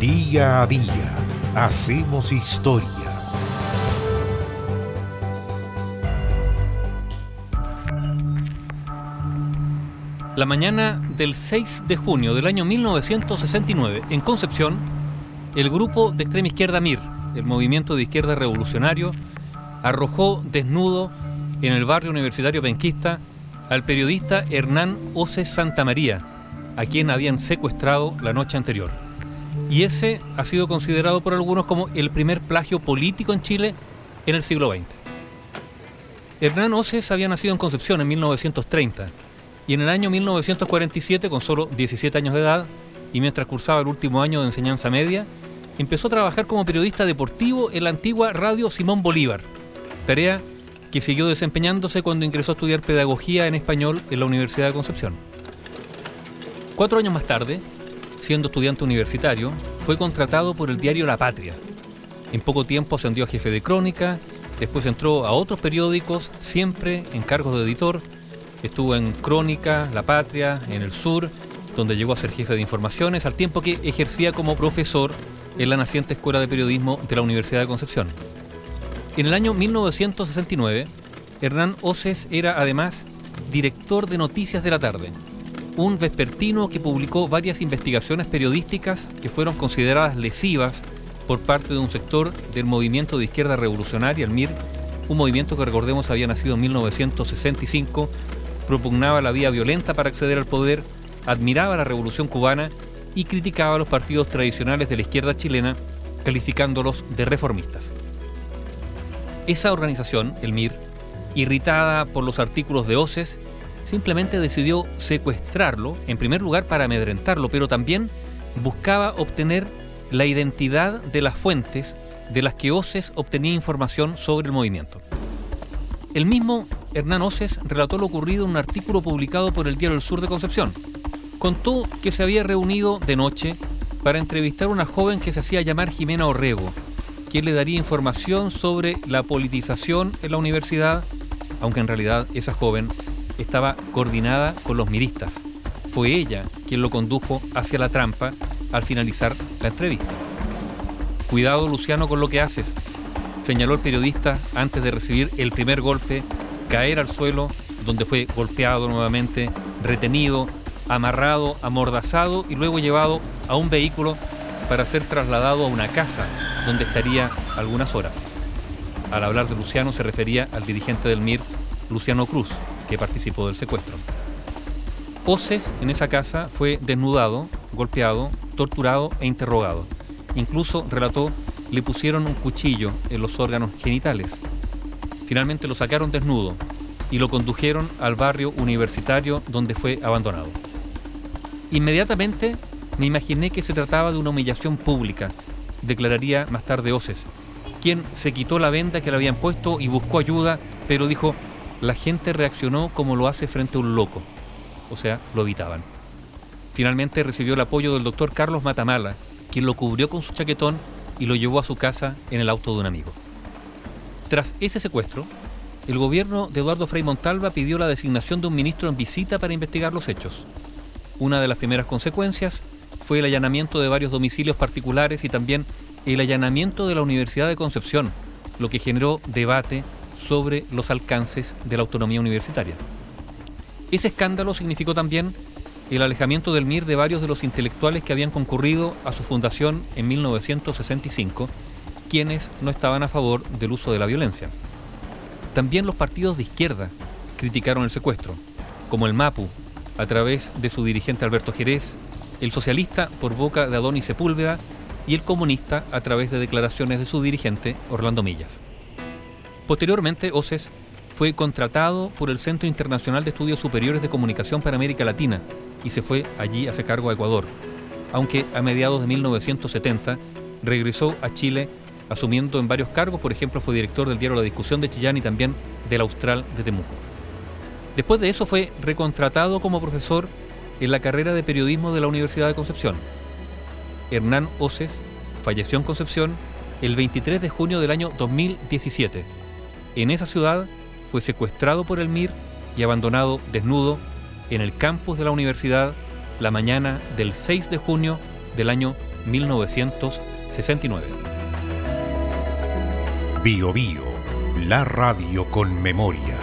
Día a día hacemos historia. La mañana del 6 de junio del año 1969, en Concepción, el grupo de extrema izquierda MIR, el movimiento de izquierda revolucionario, arrojó desnudo en el barrio universitario penquista al periodista Hernán Oces Santamaría, a quien habían secuestrado la noche anterior. Y ese ha sido considerado por algunos como el primer plagio político en Chile en el siglo XX. Hernán Oces había nacido en Concepción en 1930 y en el año 1947, con solo 17 años de edad, y mientras cursaba el último año de enseñanza media, empezó a trabajar como periodista deportivo en la antigua radio Simón Bolívar, tarea que siguió desempeñándose cuando ingresó a estudiar pedagogía en español en la Universidad de Concepción. Cuatro años más tarde, siendo estudiante universitario, fue contratado por el diario La Patria. En poco tiempo ascendió a jefe de crónica, después entró a otros periódicos, siempre en cargos de editor. Estuvo en Crónica, La Patria, en El Sur, donde llegó a ser jefe de informaciones, al tiempo que ejercía como profesor en la naciente Escuela de Periodismo de la Universidad de Concepción. En el año 1969, Hernán Oces era además director de Noticias de la Tarde, un vespertino que publicó varias investigaciones periodísticas que fueron consideradas lesivas por parte de un sector del movimiento de izquierda revolucionaria, el MIR, un movimiento que recordemos había nacido en 1965, propugnaba la vía violenta para acceder al poder, admiraba la revolución cubana y criticaba a los partidos tradicionales de la izquierda chilena, calificándolos de reformistas. Esa organización, el MIR, irritada por los artículos de OCES, simplemente decidió secuestrarlo, en primer lugar para amedrentarlo, pero también buscaba obtener la identidad de las fuentes de las que OCES obtenía información sobre el movimiento. El mismo Hernán Oces relató lo ocurrido en un artículo publicado por el Diario El Sur de Concepción. Contó que se había reunido de noche para entrevistar a una joven que se hacía llamar Jimena Orrego, quien le daría información sobre la politización en la universidad, aunque en realidad esa joven estaba coordinada con los miristas. Fue ella quien lo condujo hacia la trampa al finalizar la entrevista. Cuidado Luciano con lo que haces, señaló el periodista antes de recibir el primer golpe, caer al suelo, donde fue golpeado nuevamente, retenido, amarrado, amordazado y luego llevado a un vehículo para ser trasladado a una casa donde estaría algunas horas. Al hablar de Luciano se refería al dirigente del MIR, Luciano Cruz, que participó del secuestro. Oces en esa casa fue desnudado, golpeado, torturado e interrogado. Incluso, relató, le pusieron un cuchillo en los órganos genitales. Finalmente lo sacaron desnudo y lo condujeron al barrio universitario donde fue abandonado. Inmediatamente me imaginé que se trataba de una humillación pública, declararía más tarde Oces, quien se quitó la venda que le habían puesto y buscó ayuda, pero dijo, la gente reaccionó como lo hace frente a un loco, o sea, lo evitaban. Finalmente recibió el apoyo del doctor Carlos Matamala, quien lo cubrió con su chaquetón y lo llevó a su casa en el auto de un amigo. Tras ese secuestro, el gobierno de Eduardo Frei Montalva pidió la designación de un ministro en visita para investigar los hechos. Una de las primeras consecuencias fue el allanamiento de varios domicilios particulares y también el allanamiento de la Universidad de Concepción, lo que generó debate sobre los alcances de la autonomía universitaria. Ese escándalo significó también el alejamiento del MIR de varios de los intelectuales que habían concurrido a su fundación en 1965, quienes no estaban a favor del uso de la violencia. También los partidos de izquierda criticaron el secuestro, como el MAPU, a través de su dirigente Alberto Jerez, el socialista por boca de Adonis Sepúlveda y el comunista a través de declaraciones de su dirigente Orlando Millas. Posteriormente, OCES fue contratado por el Centro Internacional de Estudios Superiores de Comunicación para América Latina y se fue allí a hacer cargo a Ecuador, aunque a mediados de 1970 regresó a Chile asumiendo en varios cargos, por ejemplo fue director del diario La Discusión de Chillán y también del Austral de Temuco. Después de eso fue recontratado como profesor en la carrera de periodismo de la Universidad de Concepción. Hernán Oces falleció en Concepción el 23 de junio del año 2017. En esa ciudad fue secuestrado por el MIR y abandonado desnudo en el campus de la universidad la mañana del 6 de junio del año 1969. Bio Bio, la radio con memoria.